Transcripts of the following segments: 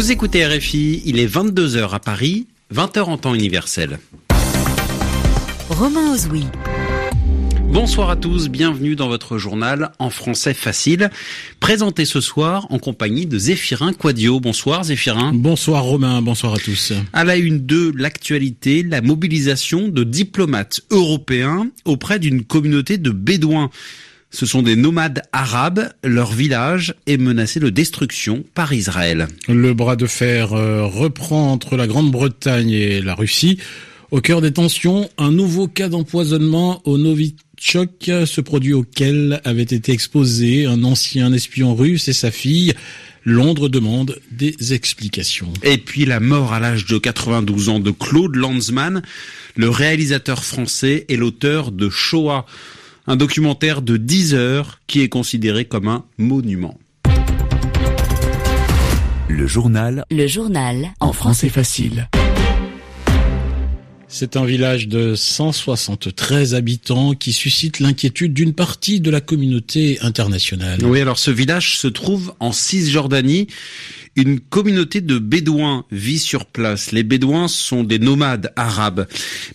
Vous écoutez RFI, il est 22h à Paris, 20h en temps universel. Romain Ozoui. Bonsoir à tous, bienvenue dans votre journal en français facile, présenté ce soir en compagnie de Zéphirin Quadio. Bonsoir Zéphirin. Bonsoir Romain, bonsoir à tous. À la une de l'actualité, la mobilisation de diplomates européens auprès d'une communauté de bédouins. Ce sont des nomades arabes. Leur village est menacé de destruction par Israël. Le bras de fer euh, reprend entre la Grande-Bretagne et la Russie. Au cœur des tensions, un nouveau cas d'empoisonnement au Novichok, ce produit auquel avait été exposé un ancien espion russe et sa fille. Londres demande des explications. Et puis la mort à l'âge de 92 ans de Claude Lanzmann, le réalisateur français et l'auteur de Shoah, un documentaire de 10 heures qui est considéré comme un monument. Le journal. Le journal. En français facile. C'est un village de 173 habitants qui suscite l'inquiétude d'une partie de la communauté internationale. Oui, alors ce village se trouve en Cisjordanie. Une communauté de Bédouins vit sur place. Les Bédouins sont des nomades arabes.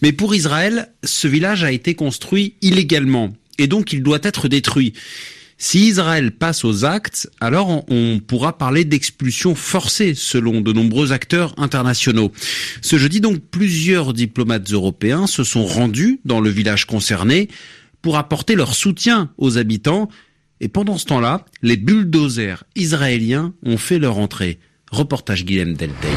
Mais pour Israël, ce village a été construit illégalement et donc il doit être détruit. Si Israël passe aux actes, alors on pourra parler d'expulsion forcée selon de nombreux acteurs internationaux. Ce jeudi donc, plusieurs diplomates européens se sont rendus dans le village concerné pour apporter leur soutien aux habitants. Et pendant ce temps-là, les bulldozers israéliens ont fait leur entrée. Reportage Guillaume Deltey.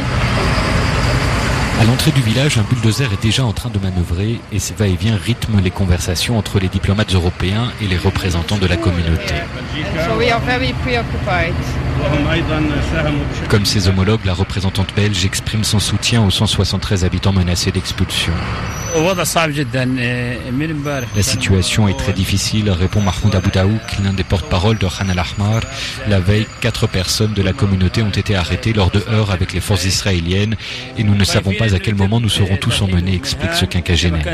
À l'entrée du village, un bulldozer est déjà en train de manœuvrer et ses va-et-vient rythment les conversations entre les diplomates européens et les représentants de la communauté. Comme ses homologues, la représentante belge exprime son soutien aux 173 habitants menacés d'expulsion. La situation est très difficile, répond Mahmoud Aboudaouk, l'un des porte-parole de Khan al-Ahmar. La veille, quatre personnes de la communauté ont été arrêtées lors de heurts avec les forces israéliennes et nous ne savons pas à quel moment nous serons tous emmenés, explique ce quinquagénaire.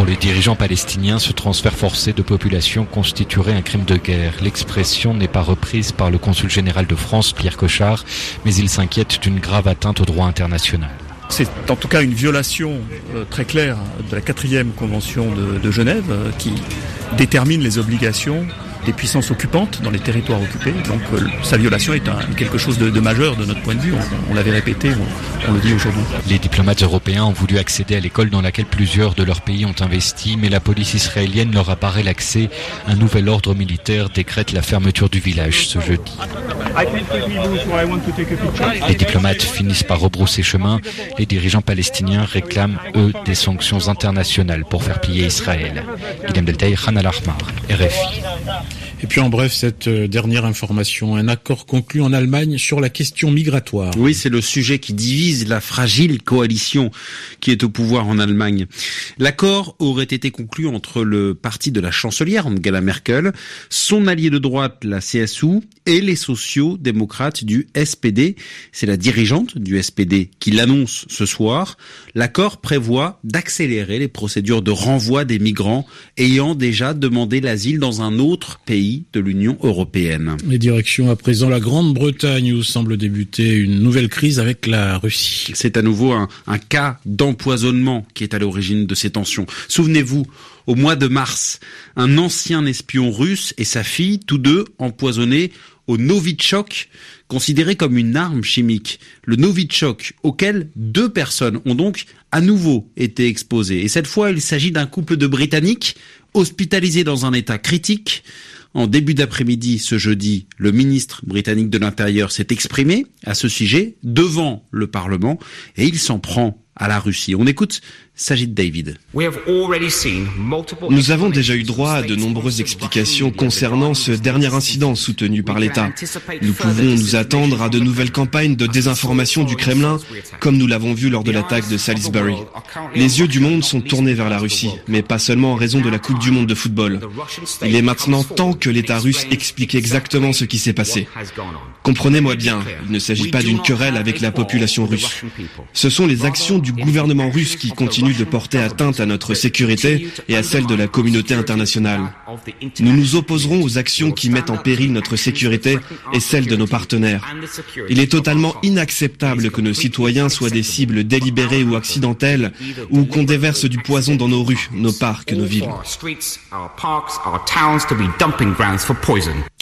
Pour les dirigeants palestiniens, ce transfert forcé de population constituerait un crime de guerre. L'expression n'est pas reprise par le consul général de France, Pierre Cochard, mais il s'inquiète d'une grave atteinte au droit international. C'est en tout cas une violation euh, très claire de la quatrième convention de, Genève euh, qui détermine les obligations des puissances occupantes dans les territoires occupés. Donc euh, sa violation est quelque chose de, majeur de notre point de vue. On, l'avait répété, on, le dit aujourd'hui. Les diplomates européens ont voulu accéder à l'école dans laquelle plusieurs de leurs pays ont investi, mais la police israélienne leur apparaît l'accès. Un nouvel ordre militaire décrète la fermeture du village ce jeudi. Les diplomates finissent par rebrousser chemin. Les dirigeants palestiniens réclament, eux, des sanctions internationales pour faire plier Israël. Guillaume Deltaï, Khan al-Ahmar, RFI. Et puis en bref, cette dernière information, un accord conclu en Allemagne sur la question migratoire. Oui, c'est le sujet qui divise la fragile coalition qui est au pouvoir en Allemagne. L'accord aurait été conclu entre le parti de la chancelière Angela Merkel, son allié de droite, la CSU, et les sociaux-démocrates du SPD. C'est la dirigeante du SPD qui l'annonce ce soir. L'accord prévoit d'accélérer les procédures de renvoi des migrants ayant déjà demandé l'asile dans un autre pays de l'Union européenne. Les directions à présent la Grande-Bretagne où semble débuter une nouvelle crise avec la Russie. C'est à nouveau un, un cas d'empoisonnement qui est à l'origine de ces tensions. Souvenez-vous, au mois de mars, un ancien espion russe et sa fille, tous deux empoisonnés au Novichok, considéré comme une arme chimique. Le Novichok, auquel deux personnes ont donc à nouveau été exposées. Et cette fois, il s'agit d'un couple de Britanniques hospitalisés dans un état critique. En début d'après-midi ce jeudi, le ministre britannique de l'Intérieur s'est exprimé à ce sujet devant le Parlement et il s'en prend à la Russie. On écoute Sajid David. Nous avons déjà eu droit à de nombreuses explications concernant ce dernier incident soutenu par l'État. Nous pouvons nous attendre à de nouvelles campagnes de désinformation du Kremlin, comme nous l'avons vu lors de l'attaque de Salisbury. Les yeux du monde sont tournés vers la Russie, mais pas seulement en raison de la Coupe du Monde de football. Il est maintenant temps que l'État russe explique exactement ce qui s'est passé. Comprenez-moi bien, il ne s'agit pas d'une querelle avec la population russe. Ce sont les actions du gouvernement russe qui continuent de porter atteinte à notre sécurité et à celle de la communauté internationale. Nous nous opposerons aux actions qui mettent en péril notre sécurité et celle de nos partenaires. Il est totalement inacceptable que nos citoyens soient des cibles délibérées ou accidentelles ou qu'on déverse du poison dans nos rues, nos parcs, nos villes.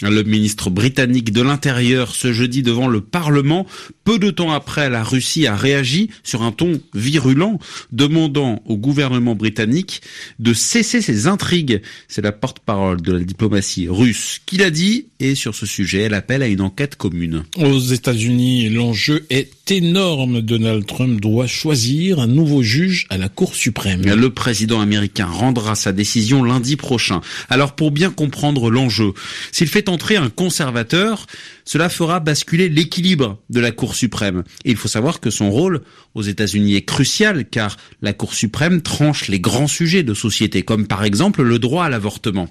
Le ministre britannique de l'Intérieur ce jeudi devant le Parlement, peu de temps après, la Russie a réagi sur un ton virulent, demandant au gouvernement britannique de cesser ses intrigues. C'est la porte-parole de la diplomatie russe. Qui l'a dit, et sur ce sujet, elle appelle à une enquête commune. Aux États-Unis, l'enjeu est énorme. Donald Trump doit choisir un nouveau juge à la Cour suprême. Le président américain rendra sa décision lundi prochain. Alors pour bien comprendre l'enjeu, s'il fait entrer un conservateur, cela fera basculer l'équilibre de la Cour suprême. Et il faut savoir que son rôle aux États-Unis est crucial car la Cour suprême tranche les grands sujets de société, comme par exemple le droit à l'avortement.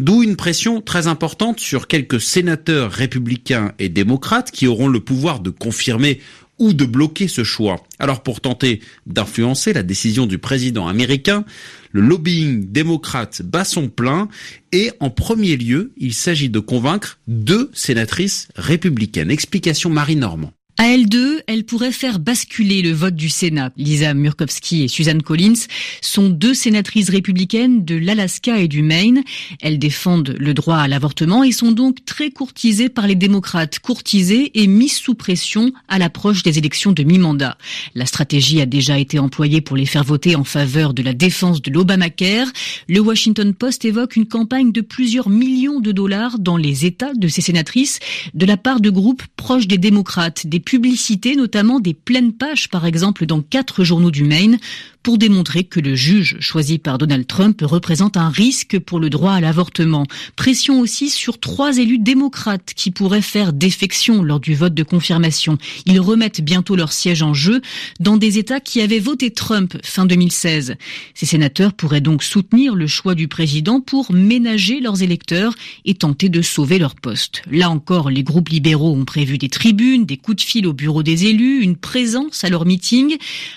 D'où une pression très importante sur quelques sénateurs républicains et démocrates qui auront le pouvoir de confirmer ou de bloquer ce choix. Alors pour tenter d'influencer la décision du président américain, le lobbying démocrate bat son plein et en premier lieu, il s'agit de convaincre deux sénatrices républicaines. Explication Marie Normand. À L2, elle pourrait faire basculer le vote du Sénat. Lisa Murkowski et Suzanne Collins sont deux sénatrices républicaines de l'Alaska et du Maine. Elles défendent le droit à l'avortement et sont donc très courtisées par les démocrates, courtisées et mises sous pression à l'approche des élections de mi-mandat. La stratégie a déjà été employée pour les faire voter en faveur de la défense de l'Obamacare. Le Washington Post évoque une campagne de plusieurs millions de dollars dans les États de ces sénatrices de la part de groupes proches des démocrates, publicité, notamment des pleines pages, par exemple, dans quatre journaux du Maine, pour démontrer que le juge choisi par Donald Trump représente un risque pour le droit à l'avortement. Pression aussi sur trois élus démocrates qui pourraient faire défection lors du vote de confirmation. Ils remettent bientôt leur siège en jeu dans des États qui avaient voté Trump fin 2016. Ces sénateurs pourraient donc soutenir le choix du président pour ménager leurs électeurs et tenter de sauver leur poste. Là encore, les groupes libéraux ont prévu des tribunes, des coups de fil au bureau des élus, une présence à leur meeting.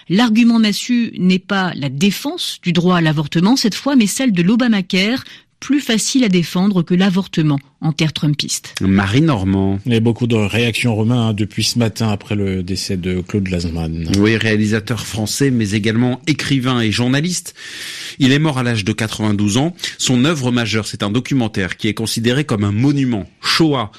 L'argument n'est pas la défense du droit à l'avortement cette fois, mais celle de l'Obamacare, plus facile à défendre que l'avortement en terre trumpiste. Marie Normand. Il y a beaucoup de réactions romains hein, depuis ce matin après le décès de Claude Lasman. Oui, réalisateur français, mais également écrivain et journaliste. Il est mort à l'âge de 92 ans. Son œuvre majeure, c'est un documentaire qui est considéré comme un monument, Shoah,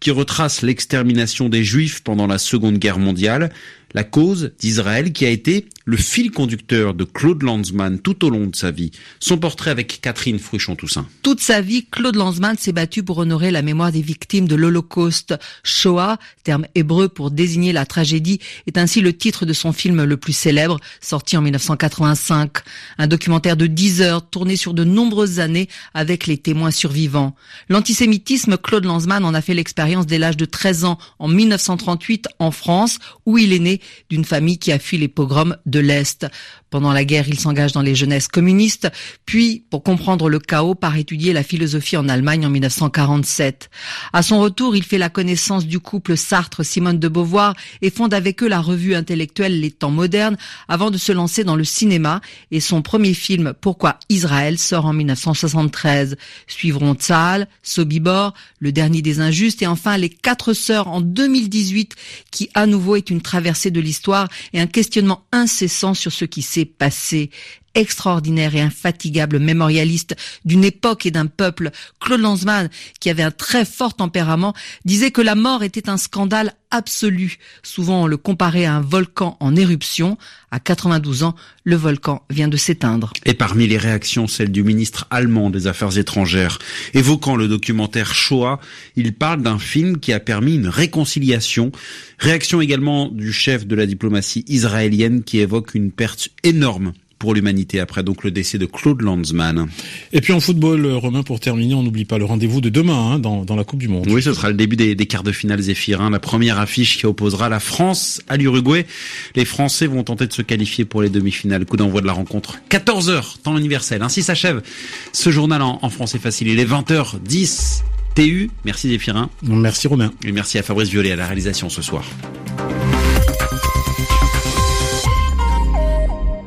qui retrace l'extermination des Juifs pendant la Seconde Guerre mondiale la cause d'Israël qui a été le fil conducteur de Claude Lanzmann tout au long de sa vie. Son portrait avec Catherine Fruchon-Toussaint. Toute sa vie, Claude Lanzmann s'est battu pour honorer la mémoire des victimes de l'Holocauste. Shoah, terme hébreu pour désigner la tragédie, est ainsi le titre de son film le plus célèbre, sorti en 1985. Un documentaire de 10 heures tourné sur de nombreuses années avec les témoins survivants. L'antisémitisme, Claude Lanzmann en a fait l'expérience dès l'âge de 13 ans en 1938 en France, où il est né d'une famille qui a fui les pogroms l'Est. Pendant la guerre, il s'engage dans les jeunesses communistes, puis, pour comprendre le chaos, part étudier la philosophie en Allemagne en 1947. À son retour, il fait la connaissance du couple Sartre-Simone de Beauvoir et fonde avec eux la revue intellectuelle Les Temps modernes avant de se lancer dans le cinéma et son premier film Pourquoi Israël sort en 1973. Suivront Tzal, Sobibor, Le Dernier des Injustes et enfin Les Quatre Sœurs en 2018 qui à nouveau est une traversée de l'histoire et un questionnement incessant sur ce qui s'est passé extraordinaire et infatigable mémorialiste d'une époque et d'un peuple, Claude Lanzmann, qui avait un très fort tempérament, disait que la mort était un scandale absolu. Souvent on le comparait à un volcan en éruption. À 92 ans, le volcan vient de s'éteindre. Et parmi les réactions, celle du ministre allemand des Affaires étrangères. Évoquant le documentaire Shoah, il parle d'un film qui a permis une réconciliation. Réaction également du chef de la diplomatie israélienne qui évoque une perte énorme pour l'humanité après donc le décès de Claude Lanzmann. Et puis en football, Romain, pour terminer, on n'oublie pas le rendez-vous de demain hein, dans, dans, la Coupe du Monde. Oui, ce sera le début des, des quarts de finale Zéphirin, la première affiche qui opposera la France à l'Uruguay. Les Français vont tenter de se qualifier pour les demi-finales. Coup d'envoi de la rencontre 14h, temps universel. Ainsi s'achève ce journal en, en français facile. Il est 20h10. TU, merci Zéphirin. Merci Romain. Et merci à Fabrice Violet à la réalisation ce soir.